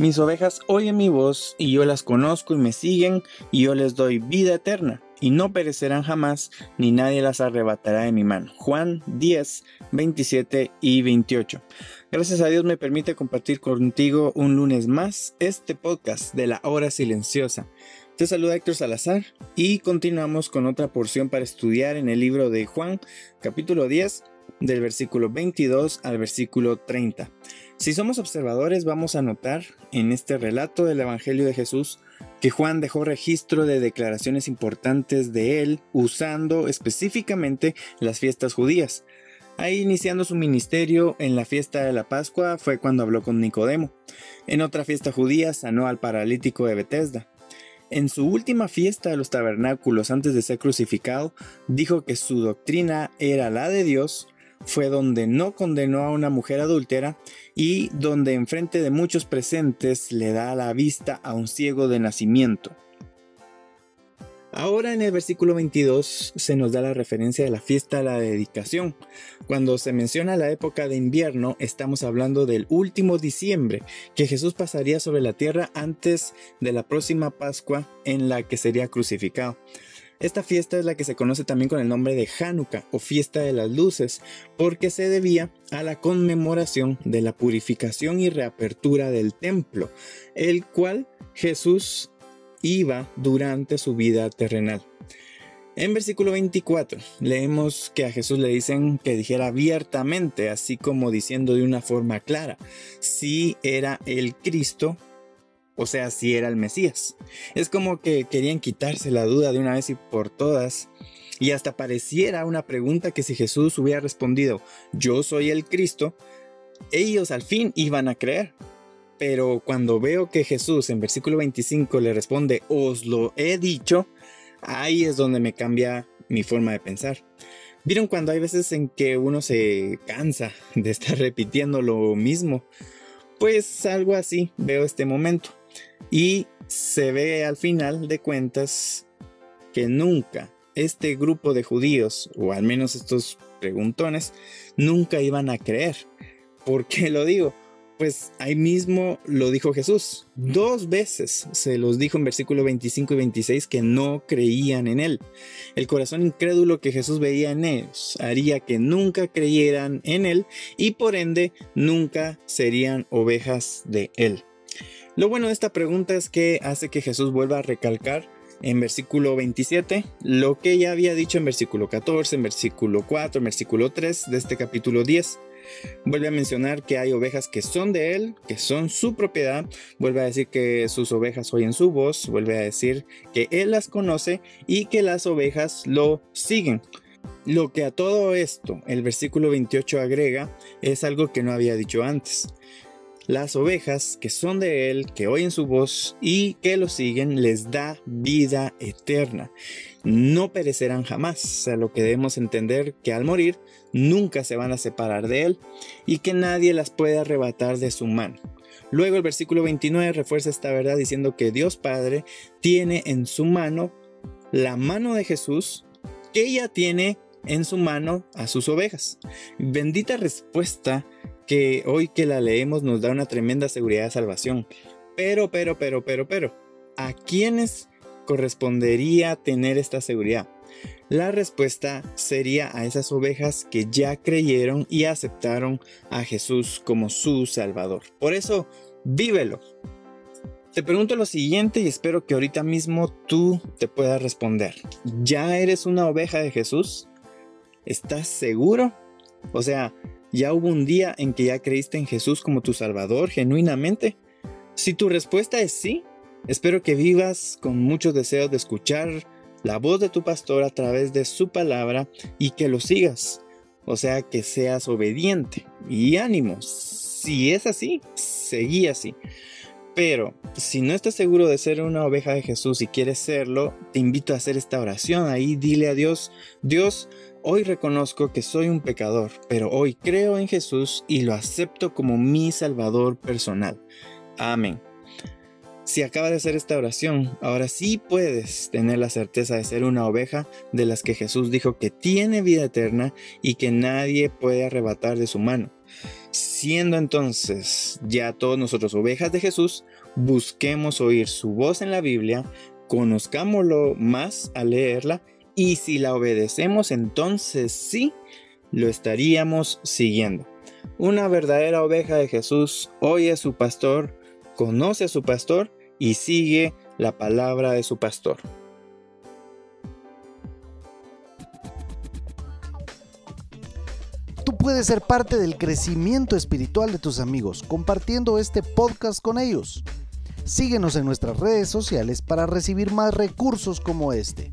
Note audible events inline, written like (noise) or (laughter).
Mis ovejas oyen mi voz y yo las conozco y me siguen y yo les doy vida eterna y no perecerán jamás ni nadie las arrebatará de mi mano. Juan 10, 27 y 28. Gracias a Dios me permite compartir contigo un lunes más este podcast de la hora silenciosa. Te saluda Héctor Salazar y continuamos con otra porción para estudiar en el libro de Juan capítulo 10 del versículo 22 al versículo 30. Si somos observadores vamos a notar en este relato del Evangelio de Jesús que Juan dejó registro de declaraciones importantes de él usando específicamente las fiestas judías. Ahí iniciando su ministerio en la fiesta de la Pascua fue cuando habló con Nicodemo. En otra fiesta judía sanó al paralítico de Bethesda. En su última fiesta de los tabernáculos antes de ser crucificado, dijo que su doctrina era la de Dios fue donde no condenó a una mujer adúltera y donde enfrente de muchos presentes le da la vista a un ciego de nacimiento. Ahora en el versículo 22 se nos da la referencia de la fiesta de la dedicación. Cuando se menciona la época de invierno, estamos hablando del último diciembre, que Jesús pasaría sobre la tierra antes de la próxima Pascua en la que sería crucificado. Esta fiesta es la que se conoce también con el nombre de Hanukkah o fiesta de las luces, porque se debía a la conmemoración de la purificación y reapertura del templo, el cual Jesús iba durante su vida terrenal. En versículo 24 leemos que a Jesús le dicen que dijera abiertamente, así como diciendo de una forma clara, si era el Cristo o sea, si era el Mesías. Es como que querían quitarse la duda de una vez y por todas. Y hasta pareciera una pregunta que si Jesús hubiera respondido, yo soy el Cristo, ellos al fin iban a creer. Pero cuando veo que Jesús en versículo 25 le responde, os lo he dicho, ahí es donde me cambia mi forma de pensar. ¿Vieron cuando hay veces en que uno se cansa de estar (laughs) repitiendo lo mismo? Pues algo así veo este momento. Y se ve al final de cuentas que nunca este grupo de judíos, o al menos estos preguntones, nunca iban a creer. ¿Por qué lo digo? Pues ahí mismo lo dijo Jesús. Dos veces se los dijo en versículo 25 y 26 que no creían en él. El corazón incrédulo que Jesús veía en ellos haría que nunca creyeran en él y por ende nunca serían ovejas de él. Lo bueno de esta pregunta es que hace que Jesús vuelva a recalcar en versículo 27 lo que ya había dicho en versículo 14, en versículo 4, en versículo 3 de este capítulo 10. Vuelve a mencionar que hay ovejas que son de él, que son su propiedad. Vuelve a decir que sus ovejas oyen su voz. Vuelve a decir que él las conoce y que las ovejas lo siguen. Lo que a todo esto el versículo 28 agrega es algo que no había dicho antes las ovejas que son de Él, que oyen su voz y que lo siguen, les da vida eterna. No perecerán jamás, a lo que debemos entender que al morir nunca se van a separar de Él y que nadie las puede arrebatar de su mano. Luego el versículo 29 refuerza esta verdad diciendo que Dios Padre tiene en su mano la mano de Jesús, que ella tiene en su mano a sus ovejas. Bendita respuesta que hoy que la leemos nos da una tremenda seguridad de salvación. Pero, pero, pero, pero, pero, ¿a quiénes correspondería tener esta seguridad? La respuesta sería a esas ovejas que ya creyeron y aceptaron a Jesús como su Salvador. Por eso, vívelo. Te pregunto lo siguiente y espero que ahorita mismo tú te puedas responder. ¿Ya eres una oveja de Jesús? ¿Estás seguro? O sea, ¿Ya hubo un día en que ya creíste en Jesús como tu Salvador genuinamente? Si tu respuesta es sí, espero que vivas con mucho deseo de escuchar la voz de tu pastor a través de su palabra y que lo sigas. O sea, que seas obediente y ánimo. Si es así, seguí así. Pero si no estás seguro de ser una oveja de Jesús y quieres serlo, te invito a hacer esta oración. Ahí dile a Dios, Dios, hoy reconozco que soy un pecador, pero hoy creo en Jesús y lo acepto como mi Salvador personal. Amén. Si acabas de hacer esta oración, ahora sí puedes tener la certeza de ser una oveja de las que Jesús dijo que tiene vida eterna y que nadie puede arrebatar de su mano. Siendo entonces ya todos nosotros ovejas de Jesús, busquemos oír su voz en la Biblia, conozcámoslo más al leerla y si la obedecemos entonces sí lo estaríamos siguiendo. Una verdadera oveja de Jesús oye a su pastor, conoce a su pastor y sigue la palabra de su pastor. Tú puedes ser parte del crecimiento espiritual de tus amigos compartiendo este podcast con ellos. Síguenos en nuestras redes sociales para recibir más recursos como este.